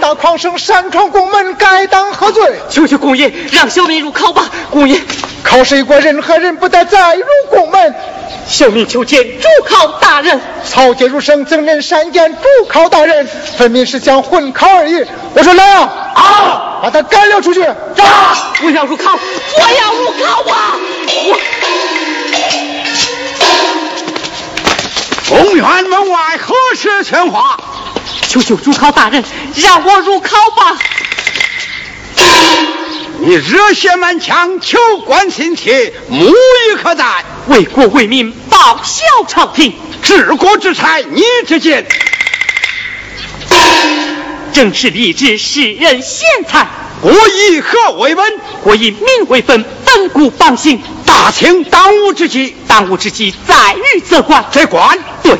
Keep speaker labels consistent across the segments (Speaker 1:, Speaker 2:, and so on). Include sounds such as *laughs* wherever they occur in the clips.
Speaker 1: 大狂生擅闯宫门，该当何罪？
Speaker 2: 求求公爷让小民入考吧，公爷。
Speaker 1: 考试一过，任何人不得再入宫门。
Speaker 2: 小民求见主考大人。
Speaker 1: 草芥如生怎能善见主考大人？分明是想混考而已。我说来啊！
Speaker 2: 啊！
Speaker 1: 把他赶了出去。
Speaker 2: 走！我要入考，我要入考啊！我。
Speaker 3: 公园门外何时喧哗？
Speaker 2: 求求主考大人，让我入考吧！
Speaker 3: 你热血满腔，求官心切，目与可待。
Speaker 2: 为国为民，报效朝廷，
Speaker 3: 治国之才，你之见？
Speaker 2: 正是立志世人贤才。
Speaker 3: 国以何为本？
Speaker 2: 国以民为本，本固邦兴。
Speaker 3: 大清当务之急，
Speaker 2: 当务之急在于则官。
Speaker 3: 则官，
Speaker 2: 对。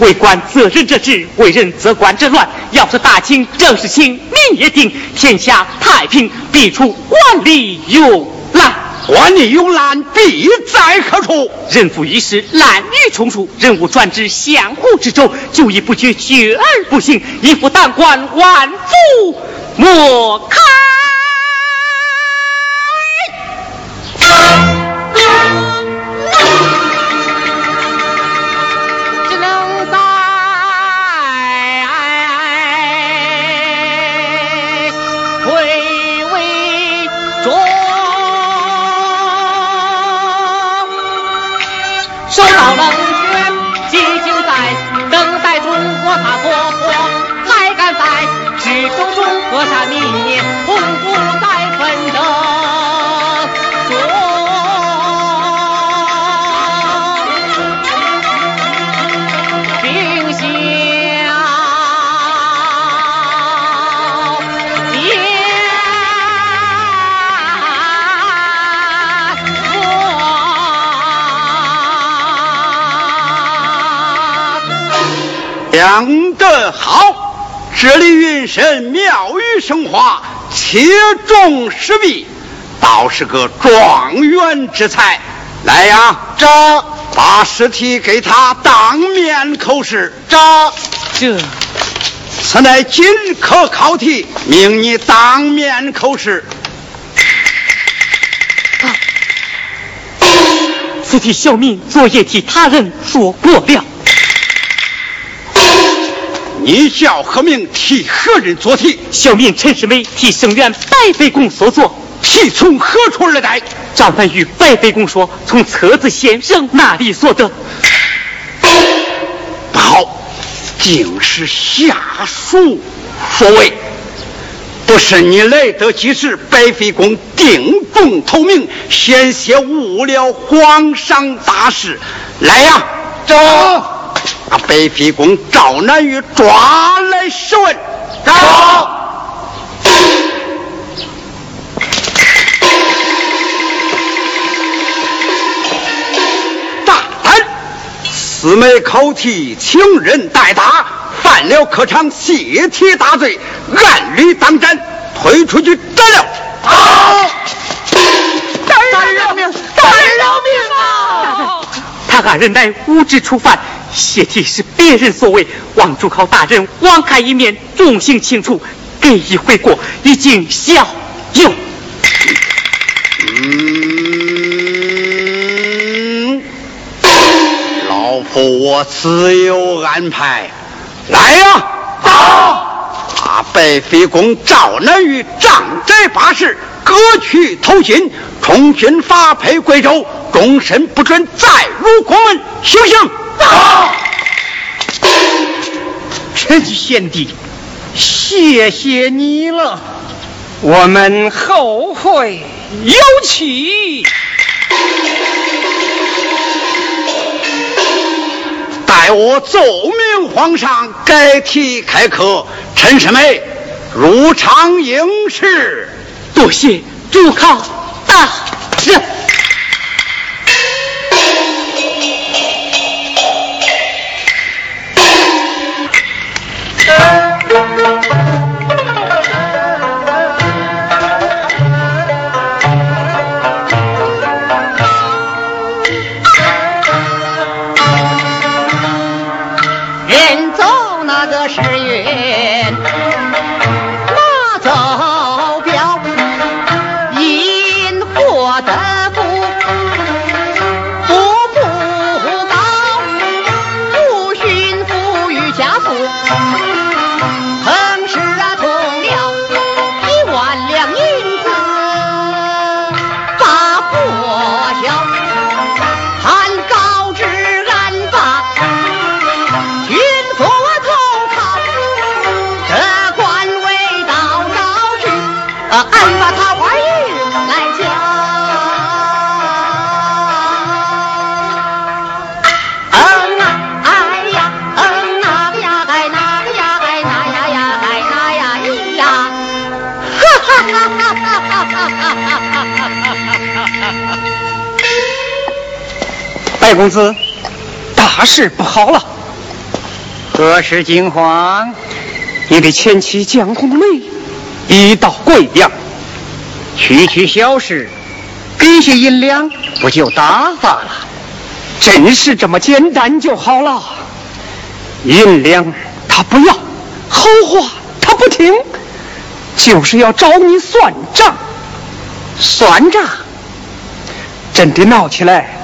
Speaker 2: 为官责任者治，为人则官者乱。要是大清正是清，民也定，天下太平，必出官吏永滥。
Speaker 3: 官吏永滥，必在何处？
Speaker 2: 人浮于事，滥竽充数，人物转至相互之中，久已不觉绝而不行，一夫当关，万族莫开。
Speaker 3: 讲得好，这里云深妙语生花，切中时弊，倒是个状元之才。来呀，
Speaker 1: 这
Speaker 3: 把尸体给他当面口试。
Speaker 1: 这
Speaker 2: 这，
Speaker 3: 此乃今科考题，命你当面口试。
Speaker 2: 此题小民昨夜替他人说过了。
Speaker 3: 你叫何名？替何人做题？
Speaker 2: 小民陈世美，替生源白飞公所作。
Speaker 3: 题从何处而来？
Speaker 2: 张凡与白飞公说，从册子先生那里所得。
Speaker 3: 不好，竟是下属所为。不是你来得及时，白飞公定中投名，险些误了皇上大事。来呀，
Speaker 1: 走！
Speaker 3: 把北皮公赵南玉抓来审问。
Speaker 1: 走。
Speaker 3: 大胆！四枚考题，请人代答，犯了科场泄题大罪，按律当斩，推出去斩了。
Speaker 1: 好！
Speaker 2: 大人饶命！大人饶命啊！他二人乃无知初犯。谢题是别人所为，望主考大人网开一面，重刑轻处，给一回过，已经效用。
Speaker 3: 嗯，老夫我自有安排。来呀，
Speaker 1: 到！
Speaker 3: 把白飞公赵南玉杖摘八十，割去头巾，重新发配贵州，终身不准再入宫门，行不行？
Speaker 1: 好，
Speaker 4: 陈贤弟，谢谢你了，我们后会有期。
Speaker 3: 待我奏明皇上，改题开课。陈世美入场应试。
Speaker 2: 多谢主考大人。
Speaker 4: 公子，大事不好了！
Speaker 5: 何事惊慌？
Speaker 4: 你的前妻江红梅已到贵阳，
Speaker 5: 区区小事，给些银两不就打发了？
Speaker 4: 真是这么简单就好了。银两他不要，好话他不听，就是要找你算账。
Speaker 5: 算账？
Speaker 4: 真的闹起来，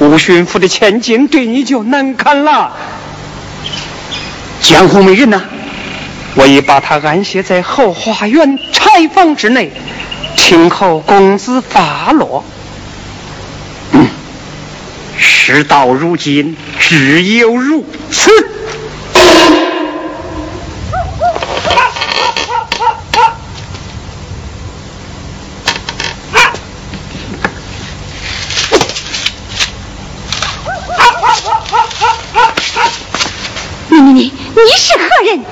Speaker 4: 吴巡抚的千金对你就难堪了。
Speaker 5: 江湖美人呐？
Speaker 4: 我已把她安歇在后花园柴房之内，听候公子发落。
Speaker 5: 嗯，事到如今，只有如此。
Speaker 6: 你你你，你是何人？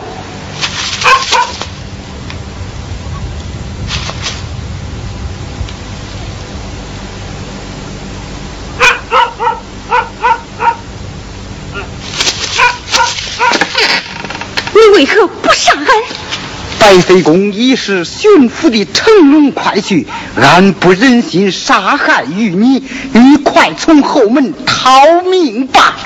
Speaker 6: 你为何不上岸？
Speaker 5: 白飞公已是巡抚的乘龙快婿，俺不忍心杀害于你，你快从后门逃命吧。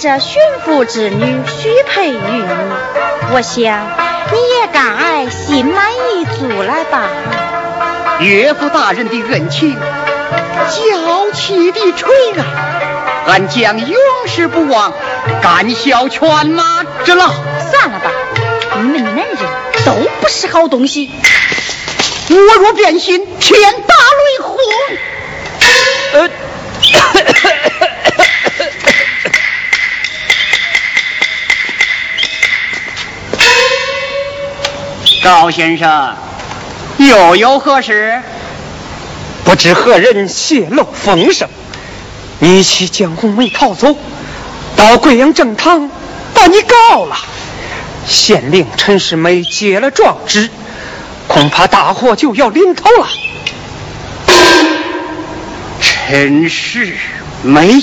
Speaker 6: 这巡抚之女许配于你，我想你也该心满意足了吧？
Speaker 5: 岳父大人的恩情，娇妻的垂爱，俺将永世不忘，干孝犬马之劳。
Speaker 6: 你们男人都不是好东西。
Speaker 5: 我若变心，天打雷轰。呃。高先生，又有何事？
Speaker 4: 不知何人泄露风声，你妻江红梅逃走，到贵阳正堂把你告了。县令陈世美接了状纸，恐怕大祸就要临头了。
Speaker 7: 陈世美，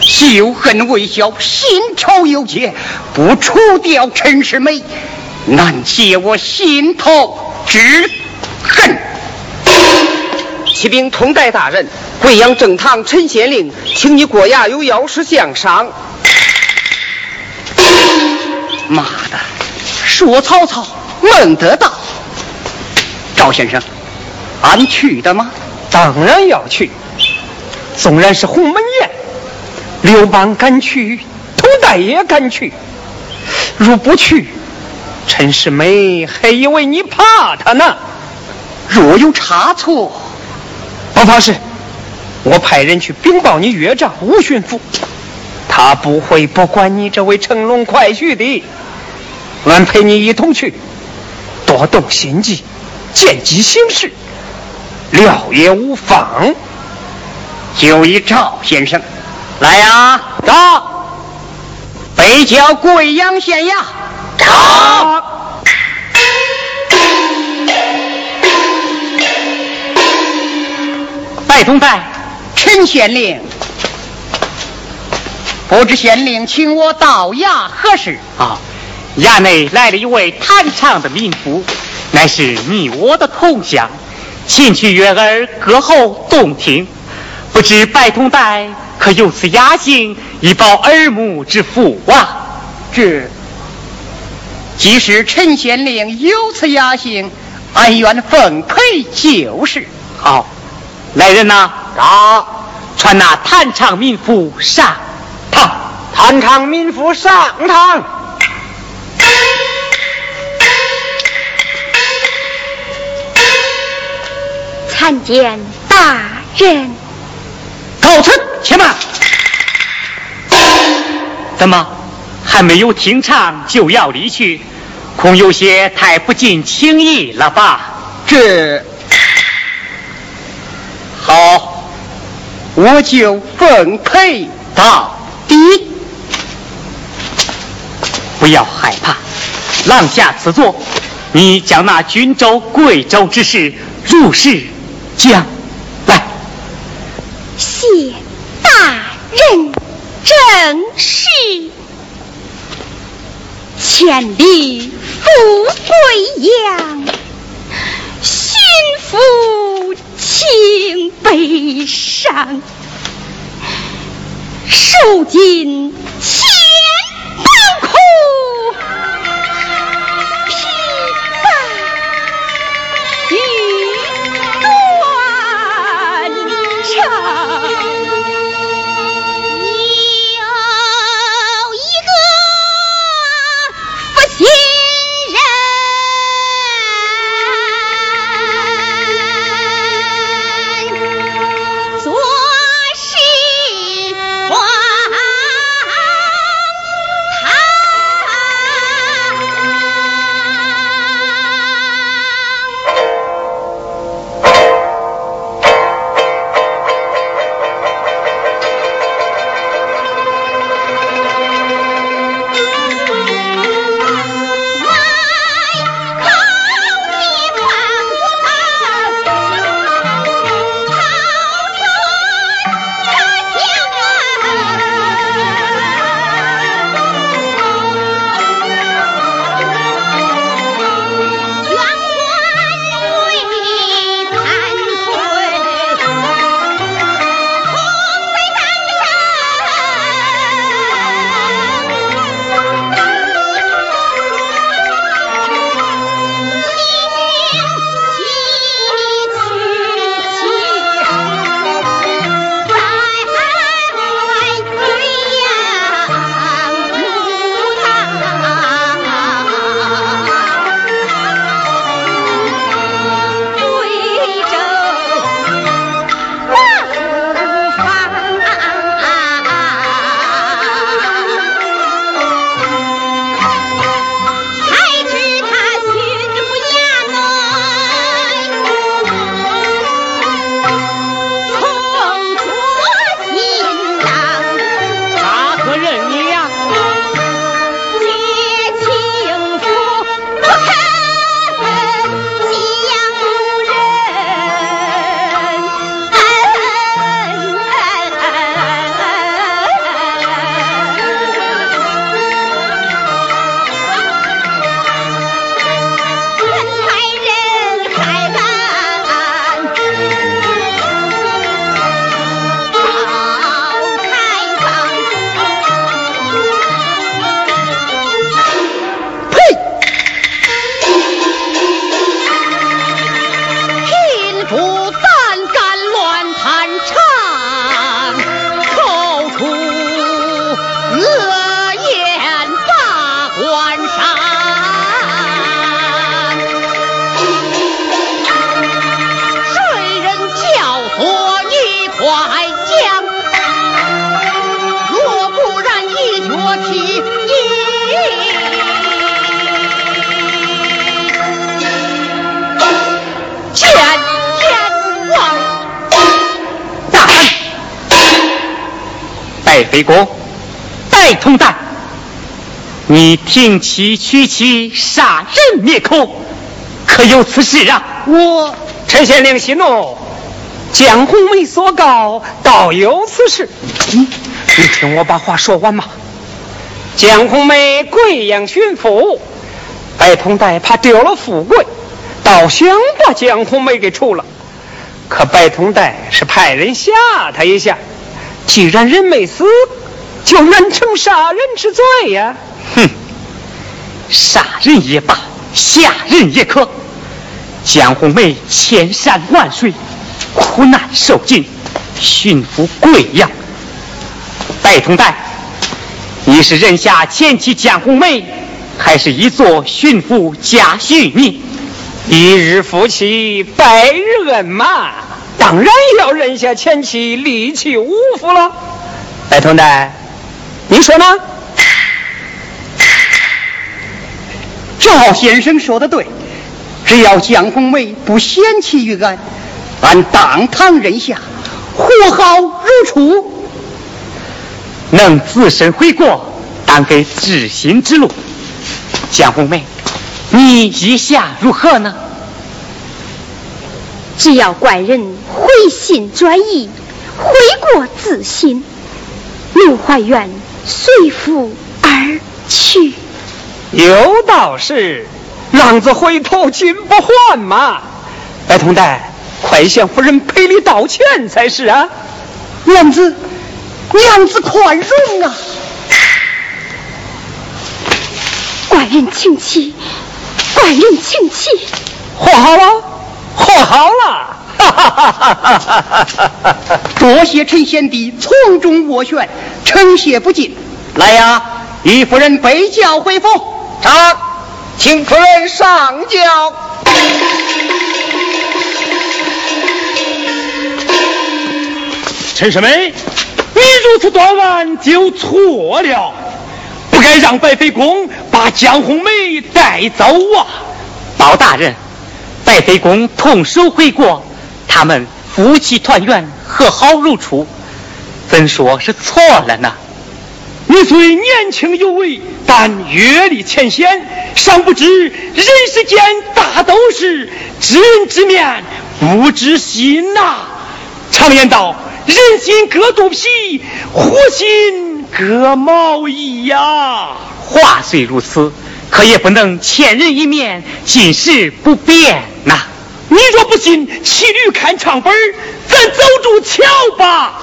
Speaker 7: 旧恨未消，新仇又结，不除掉陈世美，难解我心头之恨。
Speaker 4: 启禀通代大人，贵阳正堂陈县令，请你过衙有要事相商。
Speaker 7: 妈的，说曹操孟德到。赵先生，俺去的吗？
Speaker 4: 当然要去。纵然是鸿门宴，刘邦敢去，通代也敢去。如不去，陈世美还以为你怕他呢。
Speaker 7: 若有差错，
Speaker 4: 不妨事。我派人去禀报你岳丈吴巡抚，他不会不管你这位乘龙快婿的。俺陪你一同去，多动心计，见机行事，料也无妨。
Speaker 7: 就依赵先生，来呀，
Speaker 4: 到，
Speaker 7: 北郊贵阳县衙，
Speaker 4: 到。
Speaker 2: 拜通拜，
Speaker 7: 陈县令，不知县令请我到衙何事？
Speaker 2: 啊，衙内来了一位弹唱的民夫，乃是你我的同乡，琴曲悦耳，歌喉动听。不知白通代可有此雅兴，以报耳目之福啊？
Speaker 7: 这即使陈县令有此雅兴，俺愿奉陪就是。
Speaker 2: 好，来人呐，
Speaker 4: 啊，
Speaker 2: 传那弹唱民夫上堂。
Speaker 4: 弹唱民夫上堂。
Speaker 5: 参见大人。
Speaker 7: 告辞，且慢。
Speaker 2: 怎么还没有听唱就要离去？恐有些太不近情意了吧？
Speaker 7: 这好，我就奉陪到底。
Speaker 2: 不要害怕，浪下此座，你将那郡州、贵州之事如实讲。
Speaker 5: 谢大人正是千里赴贵阳，寻夫情悲伤，受尽
Speaker 2: 飞公，戴通蛋，你听其屈其，杀人灭口，可有此事啊？
Speaker 4: 我陈县令息怒，江红梅所告，倒有此事。你你听我把话说完嘛。江红梅贵阳巡抚，白通代怕丢了富贵，倒想把江红梅给除了。可白通代是派人吓他一下，既然人没死，就难成杀人之罪呀。
Speaker 2: 哼，杀人也罢，下人也可。江红梅千山万水，苦难受尽，驯服贵阳。白通代，你是认下前妻江红梅，还是一座驯服家婿你？
Speaker 4: 一日夫妻百日恩嘛，当然要认下前妻，立其五福了。白通代，你说呢？
Speaker 7: 赵先生说的对。只要江红梅不嫌弃于俺，俺当堂认下，活好如初。
Speaker 2: 能自身悔过，当给知心之路。江红梅，你意下如何呢？
Speaker 5: 只要怪人回心转意，悔过自新，刘怀远随父而去。
Speaker 4: 有道是。浪子回头金不换嘛！白通代，快向夫人赔礼道歉才是啊！
Speaker 7: 娘子，娘子宽容啊！
Speaker 5: 寡人请起，寡人请起。
Speaker 4: 和好了，和好了！哈哈哈哈
Speaker 7: 哈哈！多谢陈贤弟从中斡旋，称谢不尽。来呀，与夫人备轿回府。
Speaker 4: 长。请夫人上轿。
Speaker 8: 陈世美，你如此断案就错了，不该让白飞公把江红梅带走啊！
Speaker 2: 包大人，白飞公同守回国，他们夫妻团圆，和好如初，怎说是错了呢？
Speaker 8: 你虽年轻有为，但阅历浅显，尚不知人世间大都是知人知面不知心呐。常言道，人心隔肚皮，虎心隔毛衣呀。
Speaker 2: 话虽如此，可也不能千人一面，尽是不变呐。
Speaker 8: 你若不信，骑驴看唱本咱走住瞧吧。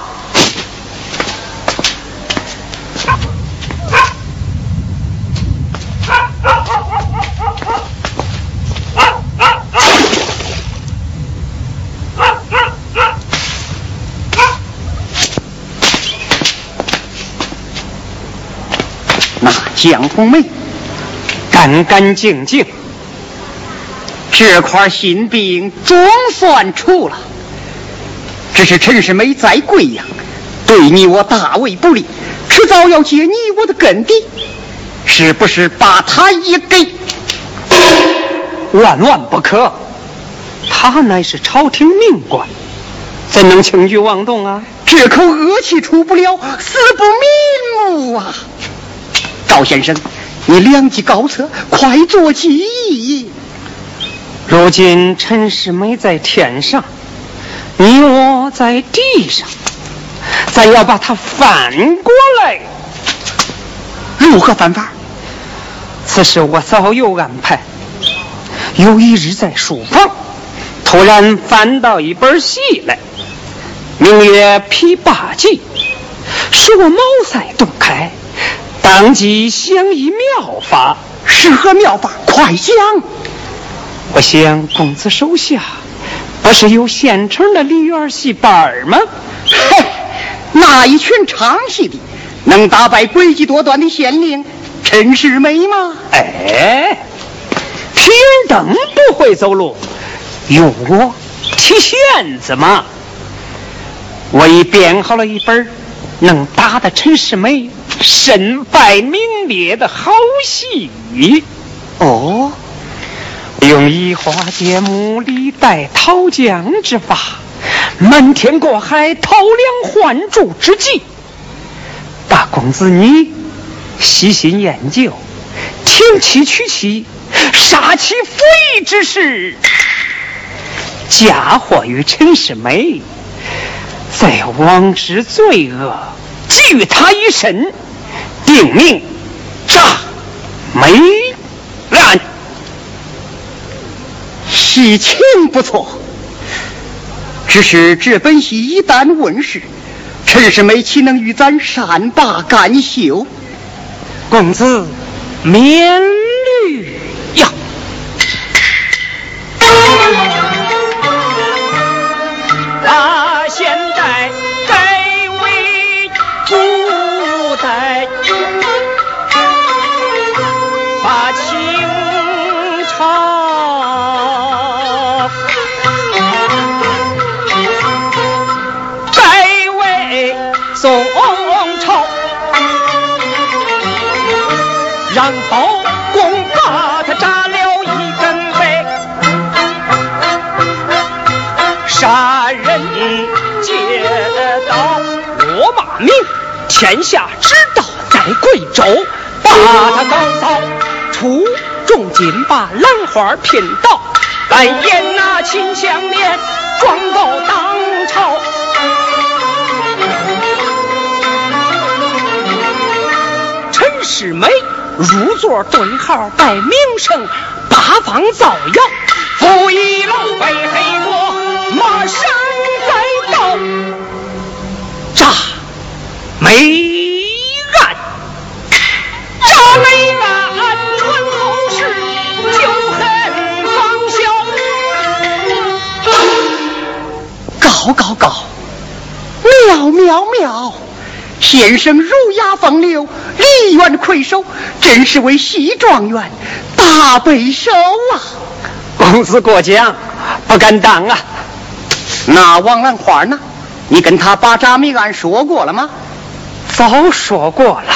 Speaker 7: 那江红梅干干净净，这块心病总算除了。只是陈世美在贵阳，对你我大为不利，迟早要揭你我的根底。是不是把他也给？
Speaker 4: 万万不可！他乃是朝廷命官，怎能轻举妄动啊？
Speaker 7: 这口恶气出不了，死不瞑目啊！赵先生，你良计高策，快做起义！
Speaker 4: 如今陈世美在天上，你我在地上，咱要把他翻过来，
Speaker 7: 如何翻法？
Speaker 4: 此事我早有安排。有一日在书房，突然翻到一本戏来，名曰《琵琶记》，使我茅塞顿开，当即想一妙法。
Speaker 7: 是何妙法？快讲！
Speaker 4: 我想公子手下不是有现成的梨园戏班吗？
Speaker 7: 嘿，那一群唱戏的能打败诡计多端的县令？陈世美吗？
Speaker 4: 哎，天灯不会走路，用我提线子吗？我已编好了一本能打得陈世美身败名裂的好戏。
Speaker 7: 哦，
Speaker 4: 用移花接木、李代桃僵之法，瞒天过海、偷梁换柱之计。大公子你细心研究，停妻娶妻、杀妻服役之事，嫁祸于陈世美，在王之罪恶，给予他一身，定名诈美案。
Speaker 7: 事情不错，只是这本戏一旦问世，陈世美岂能与咱善罢甘休？
Speaker 4: 公子免虑呀。
Speaker 8: 大仙人劫道落马名，天下知道在贵州，把他搞到出重金，把兰花骗倒，来演那秦香莲，装到当朝。陈世美入座对号摆名声，八方造谣，负一楼背黑锅，马上炸梅案，炸梅案，传后世，旧恨方消。
Speaker 7: 高高高，妙妙妙！先生儒雅风流，梨园魁首，真是位西状元，大背手啊！
Speaker 4: 公子过奖，不敢当啊。
Speaker 7: 那王兰花呢？你跟他把扎米案说过了吗？
Speaker 4: 早说过了。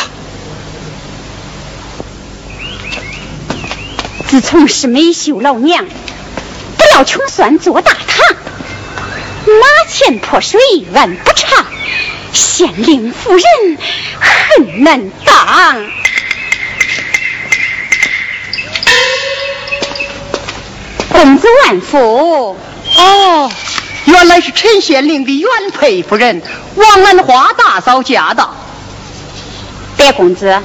Speaker 5: 自从是美秀老娘，不要穷酸做大堂，马前泼水万不尝，县令夫人恨难当。公子万福，
Speaker 7: 哦，原来是陈县令的原配夫人王兰花大嫂驾到。
Speaker 5: 白公子，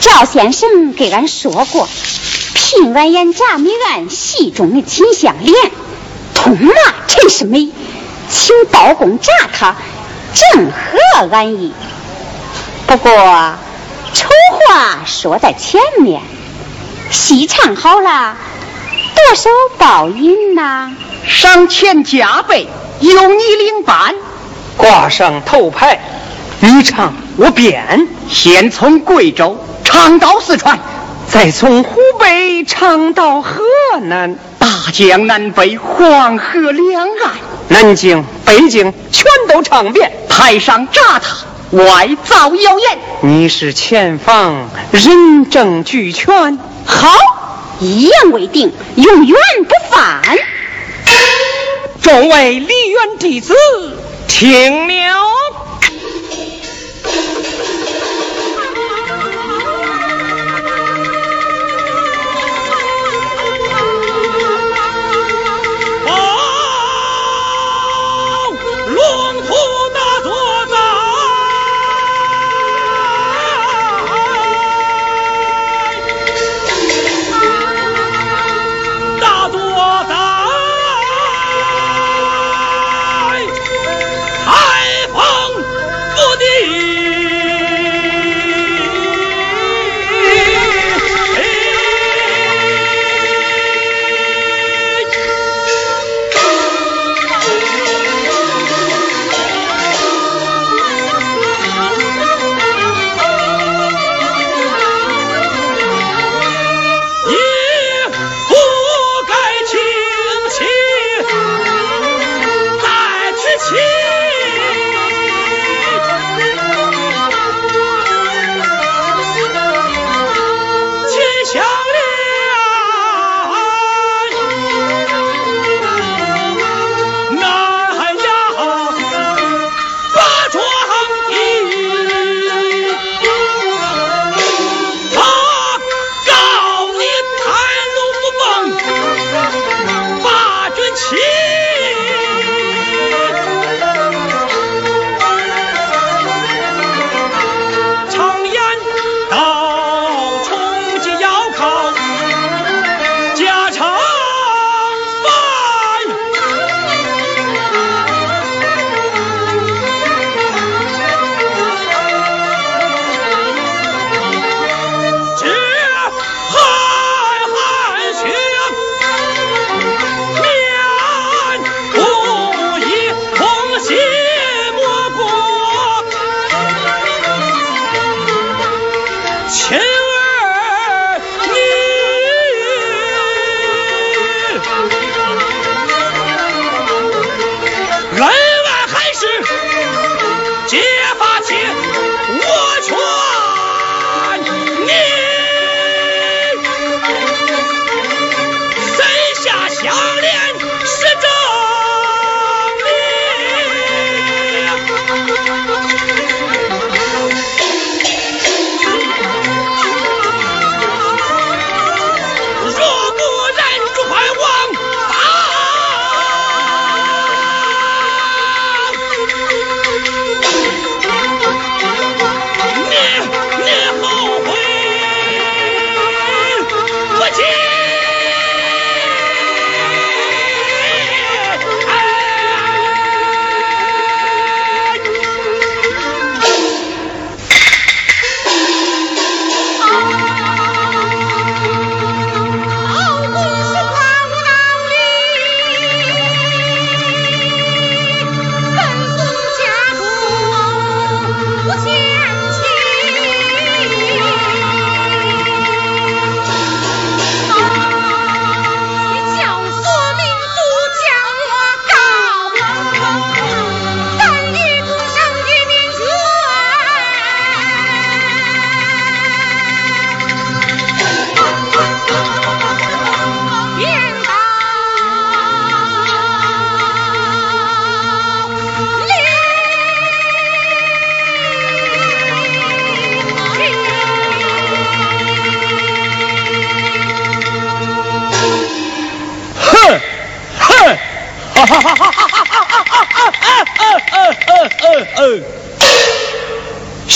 Speaker 5: 赵先生给俺说过，平安演铡米案戏中的秦香莲，痛骂陈世美，请包公铡他，正合俺意。不过，丑话说在前面，戏唱好了，多少报应呐？
Speaker 7: 赏钱加倍，由你领班。
Speaker 4: 挂上头牌，你唱我编，
Speaker 7: 先从贵州唱到四川，
Speaker 4: 再从湖北唱到河南，
Speaker 7: 大江南北，黄河两岸，
Speaker 4: 南京、北京全都唱遍。
Speaker 7: 台上铡他，外造谣言。
Speaker 4: 你是前方人证俱全，
Speaker 5: 好，一言为定，永远不犯。
Speaker 8: 众位梨园弟子，听了。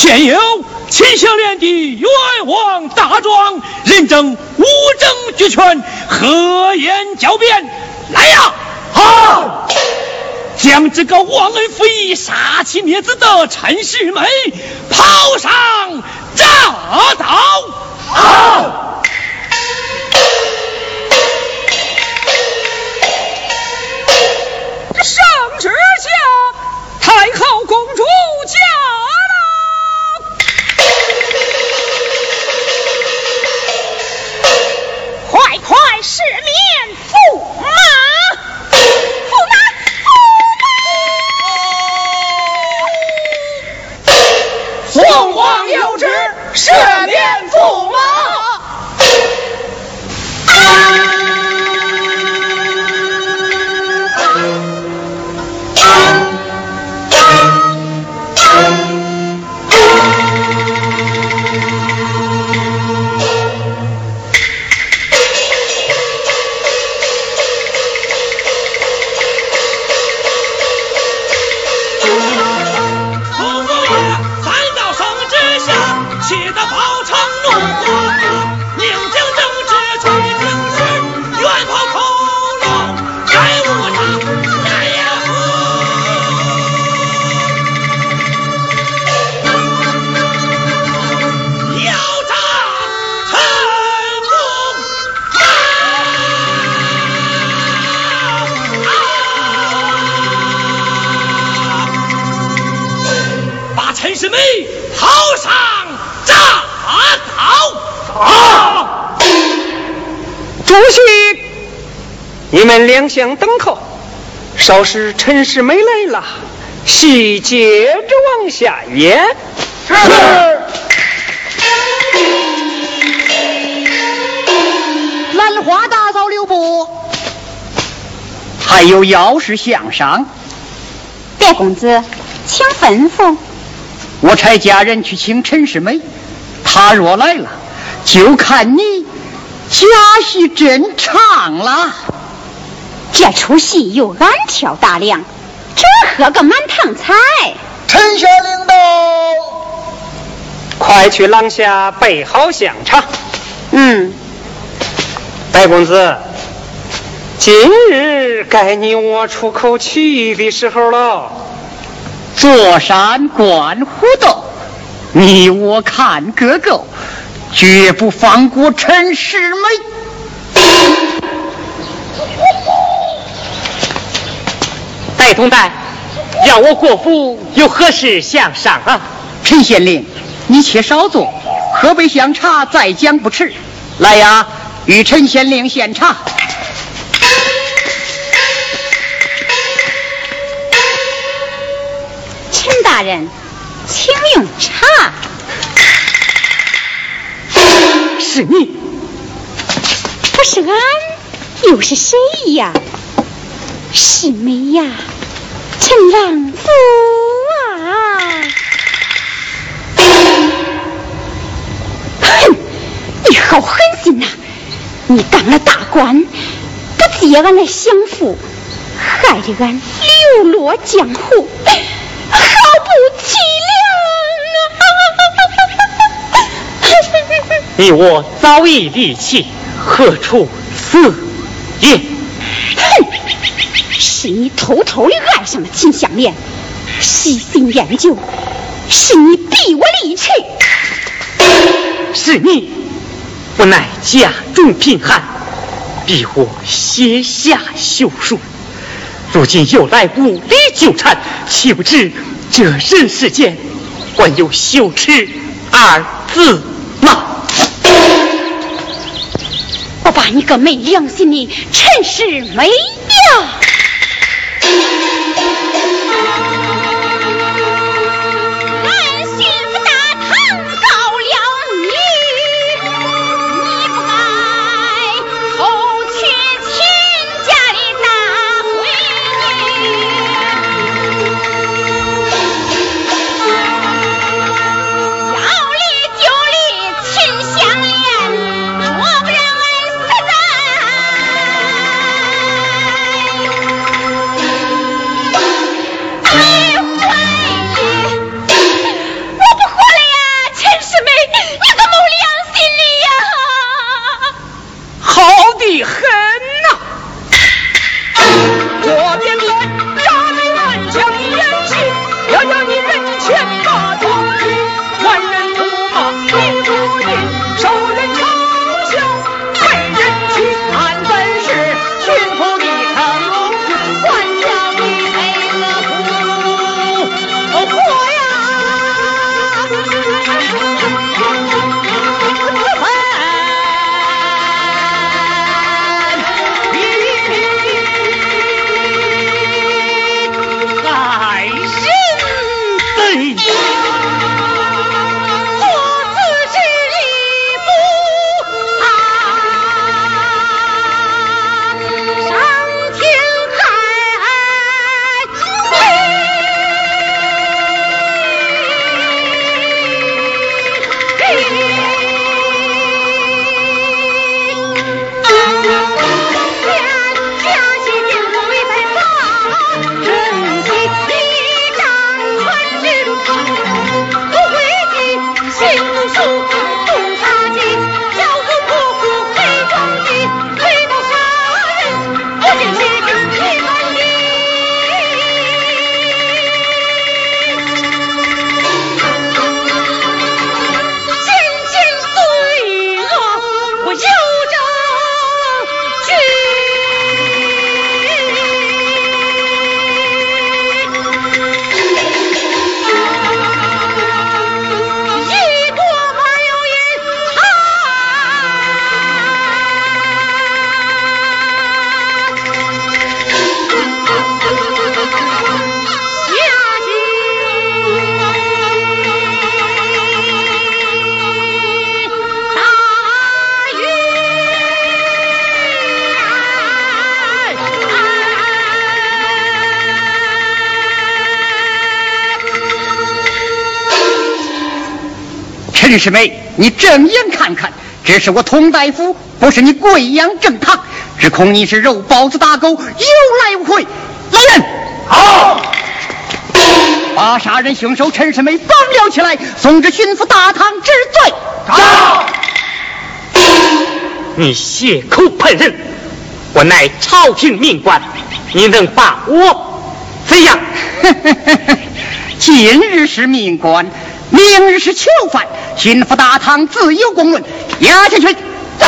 Speaker 8: 现有秦香莲的冤枉大状，人证物证俱全，何言狡辩？来呀！好，将这个忘恩负义、杀妻灭子的陈世美抛上铡刀。
Speaker 4: 你们两相等候，稍时陈世美来了，细接着往下演。
Speaker 1: 是。兰花大嫂留步，
Speaker 7: 还有要事相商。
Speaker 5: 别公子，请吩咐。
Speaker 7: 我差家人去请陈世美，他若来了，就看你假戏真唱了。
Speaker 5: 这出戏又俺挑大梁，这喝个满堂彩。
Speaker 1: 臣下领导，
Speaker 4: 快去廊下备好香茶。
Speaker 5: 嗯，
Speaker 4: 白公子，今日该你我出口气的时候了。
Speaker 7: 坐山观虎斗，你我看个够，绝不放过陈世美。
Speaker 2: 白同代，让我国府有何事相商啊？
Speaker 7: 陈县令，你且稍坐，喝杯香茶再讲不迟。来呀，与陈县令献茶。
Speaker 5: 陈大人，请用茶。
Speaker 2: 是你？
Speaker 5: 不是俺，又是谁呀？是美呀，陈郎夫啊！哼，你好狠心呐！你当了大官，不接俺来享福，害得俺流落江湖，好不凄
Speaker 2: 凉啊！你我早已离弃，何处死也？
Speaker 5: 是你偷偷的爱上了秦香莲，细心研究，是你逼我离去。
Speaker 2: 是你不奈家中贫寒，逼我写下休书。如今又来无理纠缠，岂不知这人世间还有羞耻二字吗？
Speaker 5: 我把你个没良心的陈世美呀！Thank *laughs* you.
Speaker 7: 陈世美，你正眼看看，这是我佟大夫，不是你贵阳正堂。只恐你是肉包子打狗，有来无回。来人，
Speaker 9: 好，
Speaker 7: 把杀人凶手陈世美绑了起来，送至巡抚大堂治罪。
Speaker 9: 好。
Speaker 2: 你血口喷人，我乃朝廷命官，你能把我怎样？*laughs*
Speaker 7: 今日是命官，明日是囚犯，巡抚大堂自有公论，押下去。
Speaker 9: 走。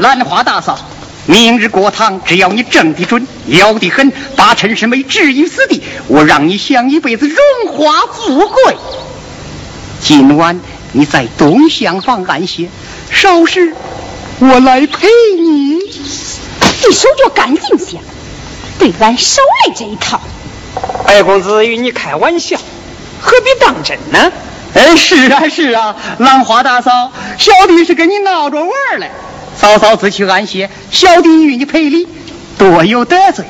Speaker 7: 兰花大嫂，明日过堂，只要你正的准，要的狠，把陈世美置于死地，我让你享一辈子荣华富贵。今晚你在东厢房安歇，稍时我来陪你。
Speaker 10: 你手脚干净些，对俺少来这一套。
Speaker 4: 白公子与你开玩笑，何必当真呢？
Speaker 7: 哎，是啊是啊，兰花大嫂，小弟是跟你闹着玩嘞。嫂嫂自去安歇，小弟与你赔礼，多有得罪。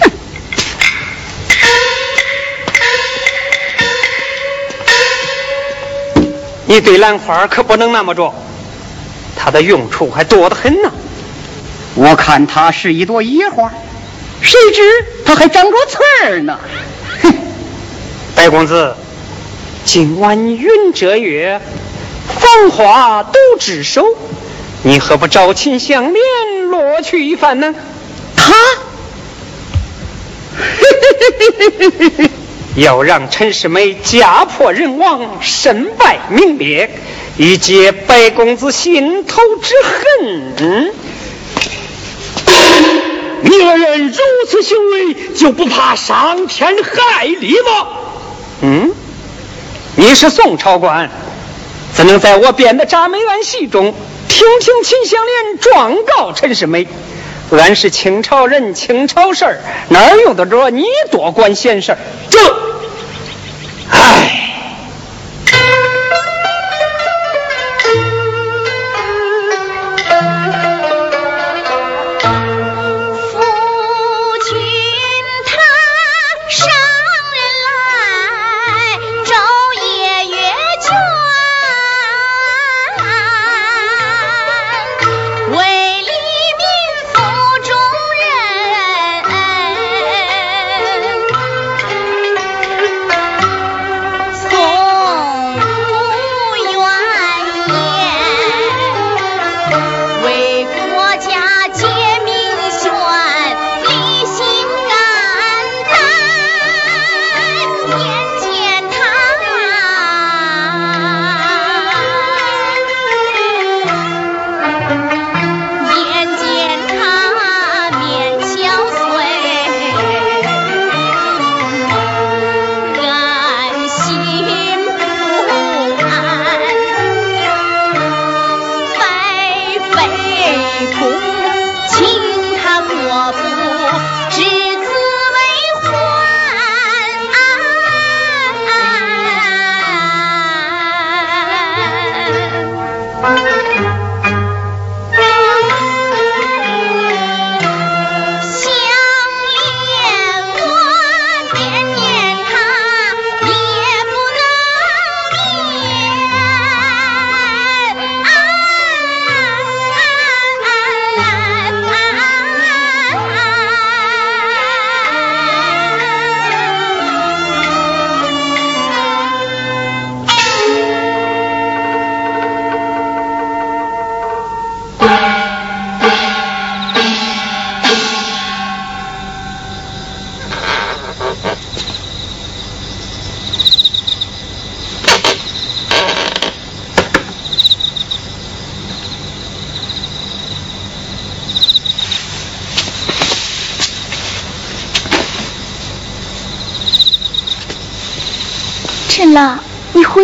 Speaker 7: 哼！
Speaker 4: 你对兰花可不能那么着，它的用处还多得很呢。
Speaker 7: 我看它是一朵野花，谁知他还长着刺儿呢。哼！
Speaker 4: 白公子，今晚云遮月，芳华都知首，你何不招亲相连，落去一番呢？
Speaker 7: 他，*laughs*
Speaker 4: 要让陈世美家破人亡，身败名裂，以解白公子心头之恨。
Speaker 5: 你二人如此行为，就不怕伤天害理吗？
Speaker 4: 嗯，你是宋朝官，怎能在我编的铡美案戏中听听秦香莲状告陈世美？俺是清朝人，清朝事儿哪用得着你多管闲事？
Speaker 5: 这，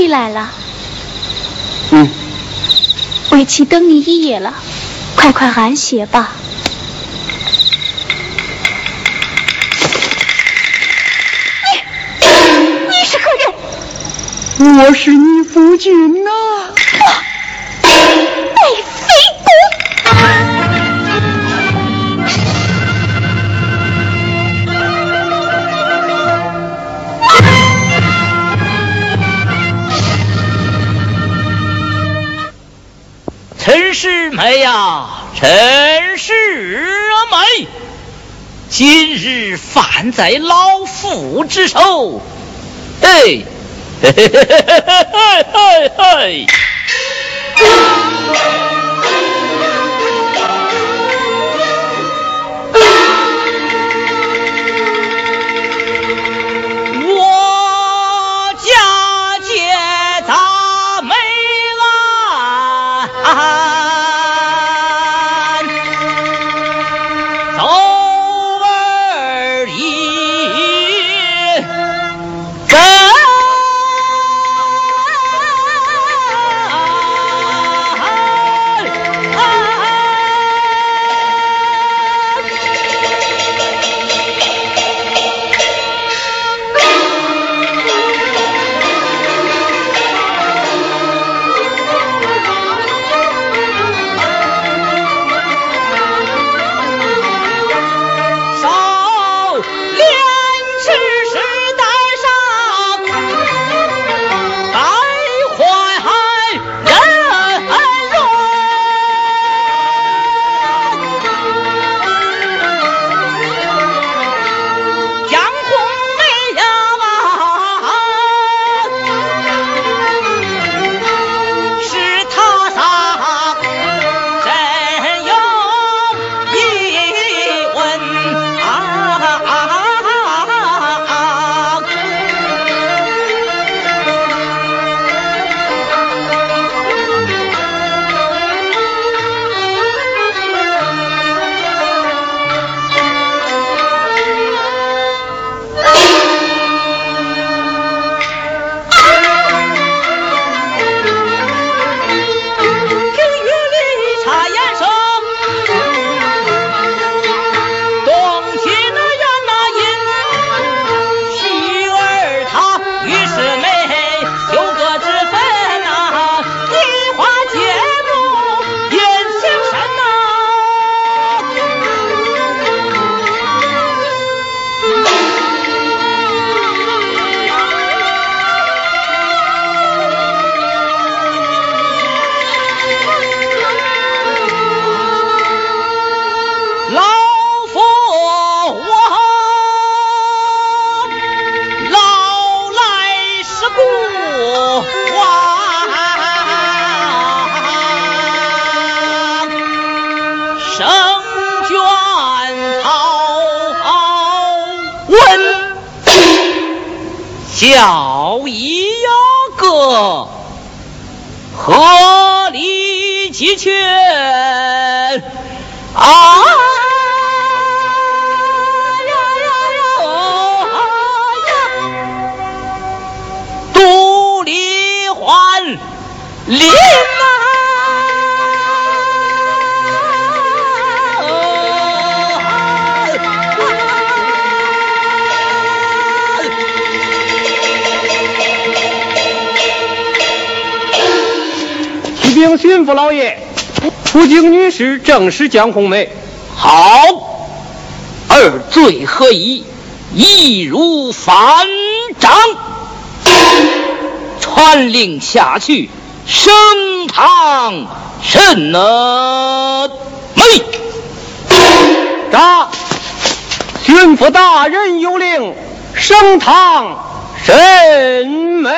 Speaker 11: 回来了。
Speaker 7: 嗯，
Speaker 11: 为妻等你一夜了，快快安歇吧。你，你是何
Speaker 7: 人？我是你夫君呐。
Speaker 11: 白
Speaker 12: 呀陈世美今日反在老夫之手。嘿嘿嘿嘿嘿嘿嘿嘿嘿嘿。
Speaker 4: 禀巡抚老爷，出京女士正是江红梅。
Speaker 12: 好，二罪合一？易如反掌，传令下去，升堂审呢？没。
Speaker 4: 扎，巡抚大人有令，升堂审梅。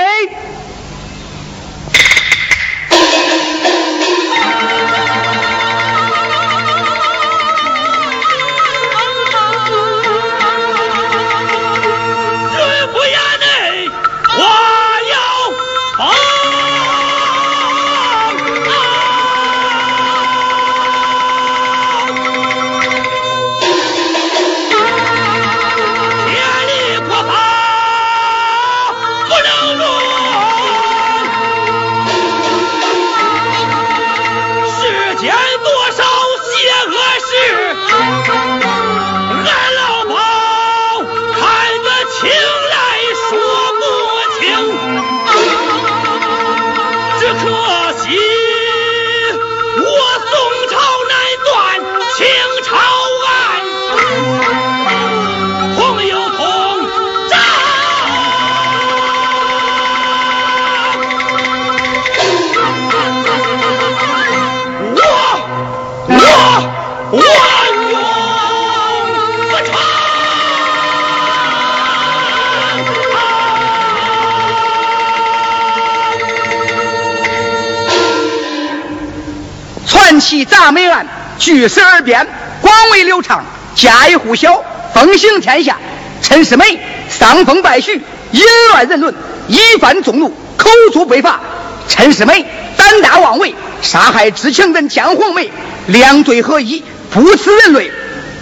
Speaker 7: 据实而辩，广为流畅，家喻户晓，风行天下。陈世美伤风败俗，淫乱人伦，一犯众怒，口诛被罚。陈世美胆大妄为，杀害知情人江红梅，两罪合一，不辞人类。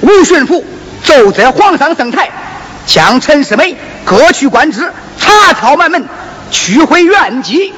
Speaker 7: 吴巡抚奏折皇上圣台，将陈世美革去官职，查抄满门，取回原籍。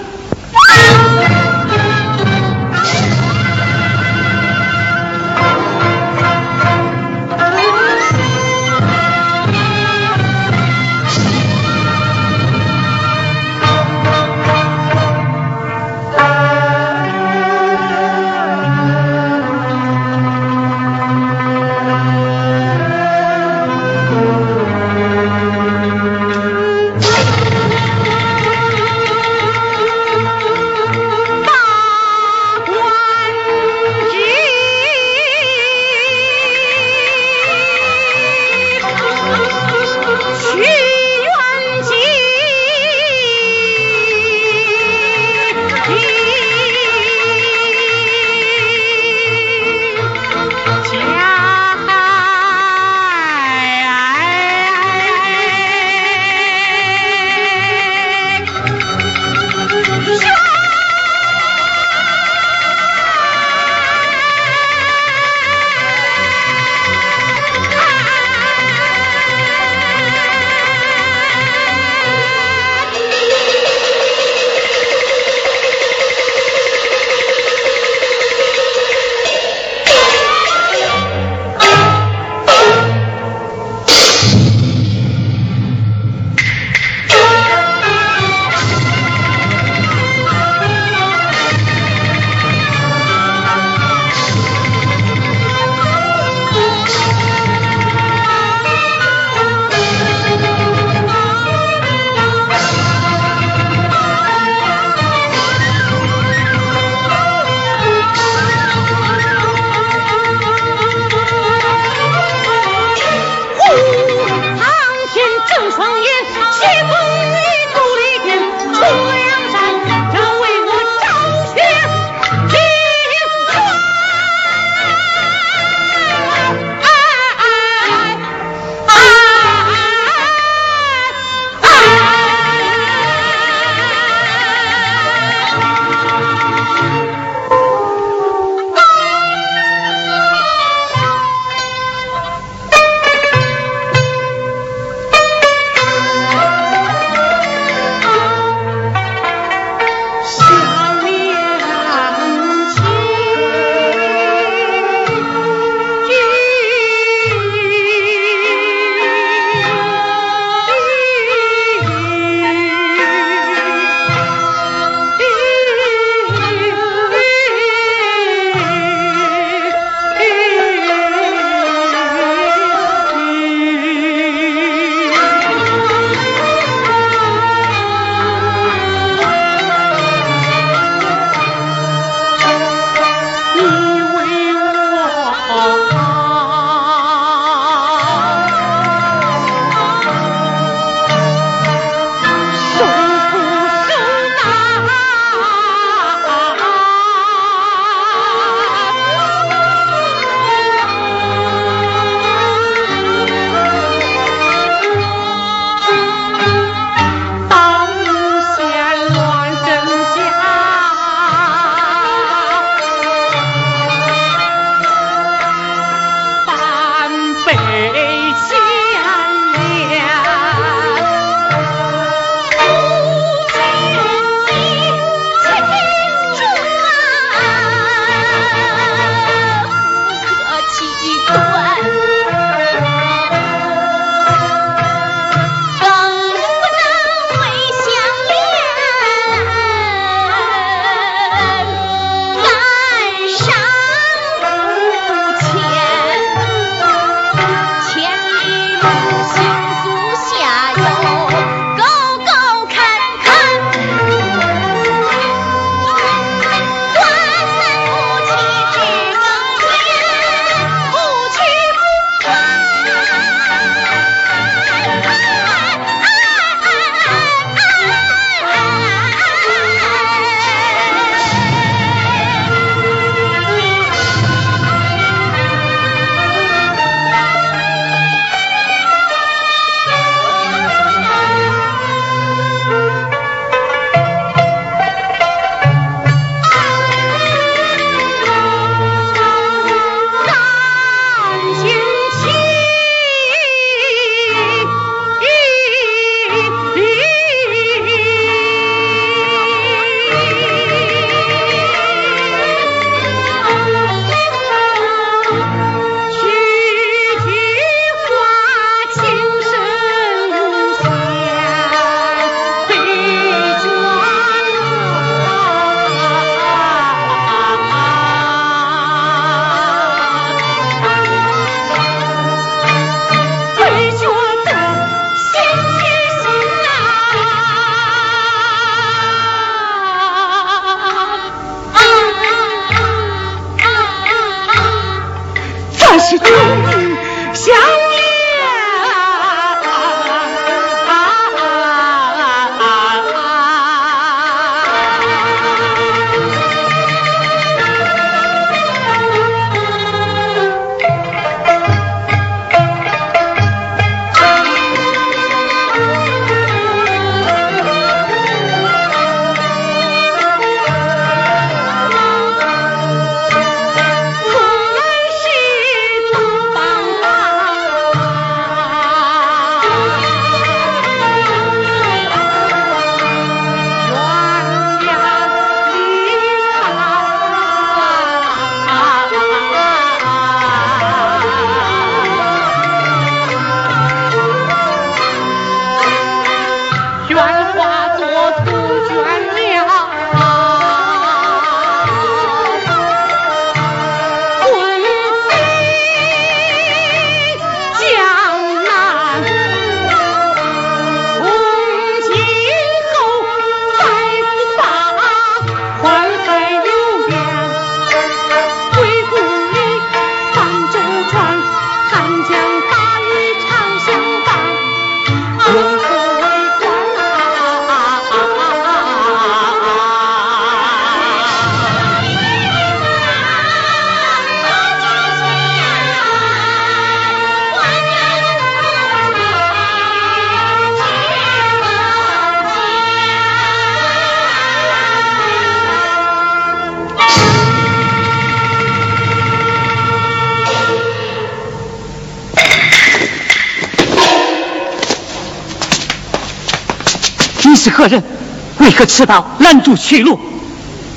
Speaker 2: 为何持刀拦住去路？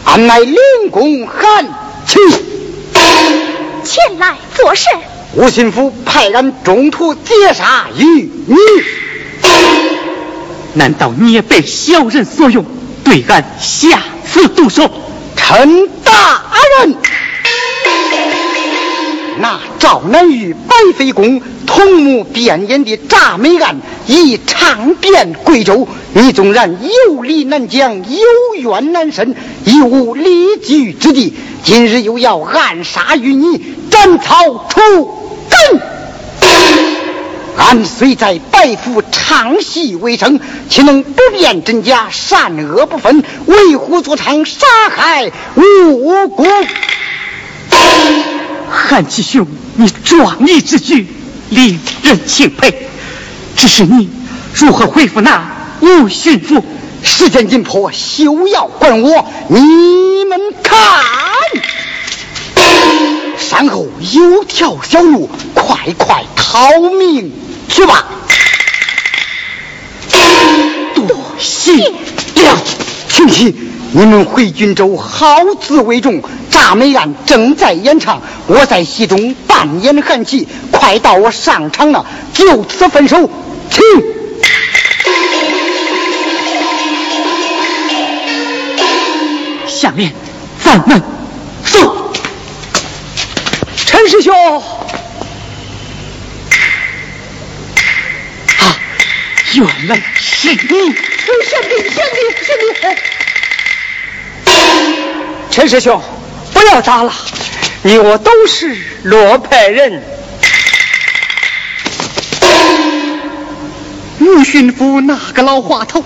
Speaker 7: 俺乃灵公韩琦，
Speaker 13: 前来做甚？
Speaker 7: 吴心府派俺中途截杀于你，
Speaker 2: 难道你也被小人所用，对俺下此毒手？
Speaker 7: 陈大人，那赵南玉、白飞公同谋变眼的诈美案已唱遍贵州，你纵然有理难讲，有冤难伸，已无立据之地。今日又要暗杀于你，斩草除根。俺虽在白府唱戏为生，岂能不辨真假，善恶不分，为虎作伥，杀害无辜？
Speaker 2: 韩七兄，你壮义之举令人钦佩。只是你如何回复那吴巡抚？
Speaker 7: 时间紧迫，休要管我。你们看，山后有条小路，快快逃命去吧！
Speaker 2: 多谢
Speaker 7: 了，请起，你们回军州，好自为重。诈美案正在演唱，我在戏中扮演韩琦，快到我上场了，就此分手，请。
Speaker 2: 下面咱们走。
Speaker 5: 陈师兄，
Speaker 2: 啊，原来是你！贤弟，
Speaker 5: 贤弟，贤弟！陈师兄，不要打了，你我都是罗派人。
Speaker 14: 吴巡抚那个老滑头，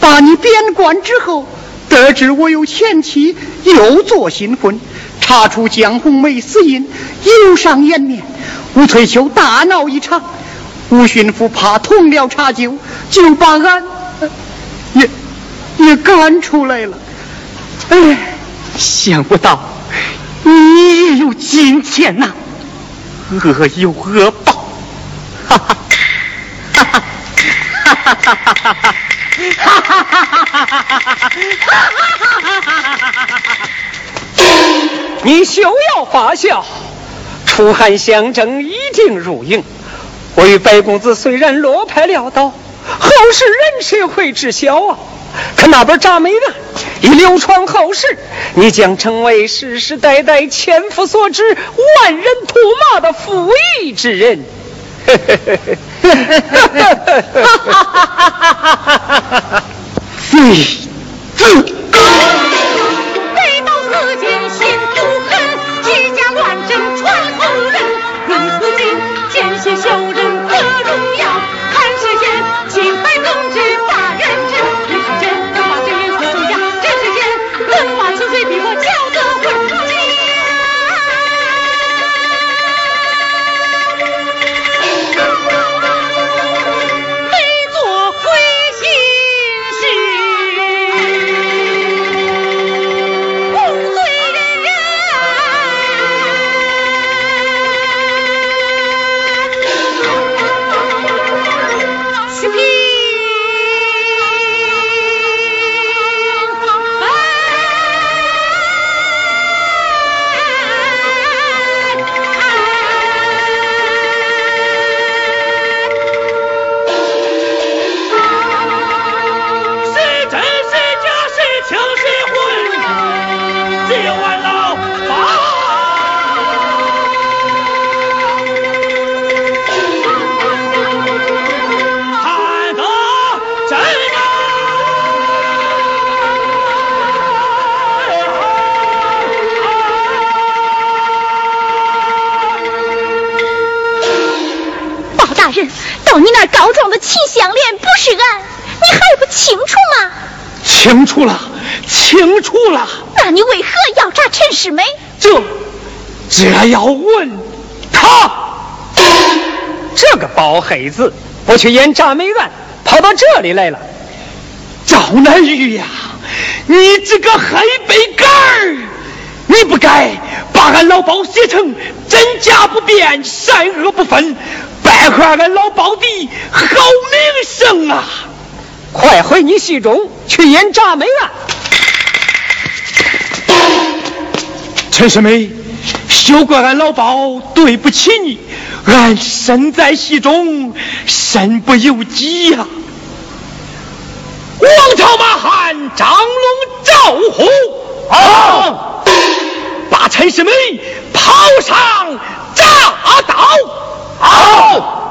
Speaker 14: 把你贬官之后。得知我有前妻，又做新婚，查出江红梅死因，有伤颜面。吴翠秋大闹一场，吴巡抚怕同僚查究，就把俺也也赶出来了。哎，
Speaker 2: 想不到你也有今天呐！恶有恶报，哈哈，哈哈哈哈哈哈，哈哈哈哈哈哈，哈哈哈哈哈哈，
Speaker 5: 你休要发笑，楚汉相争已经如影，我与白公子虽然落魄潦倒。后世人谁会知晓啊？可那本铡美呢已流传后世，你将成为世世代代千夫所指、万人唾骂的负义之人。哈哈哈哈哈！哈哈哈哈哈！
Speaker 15: 清楚吗？
Speaker 4: 清楚了，清楚了。
Speaker 13: 那你为何要杀陈世美？
Speaker 4: 这，这要问他。
Speaker 5: 这个包黑子不去演铡美案，跑到这里来了。
Speaker 4: 赵南玉呀，你这个黑背杆儿，你不该把俺老包写成真假不辨、善恶不分，败坏俺老包的好名声啊！
Speaker 16: 快回你戏中去演铡美案。
Speaker 4: 陈世美，休怪俺老包对不起你，俺身在戏中，身不由己呀。王朝马汉，张龙赵虎，好，把陈世美抛上铡刀，好。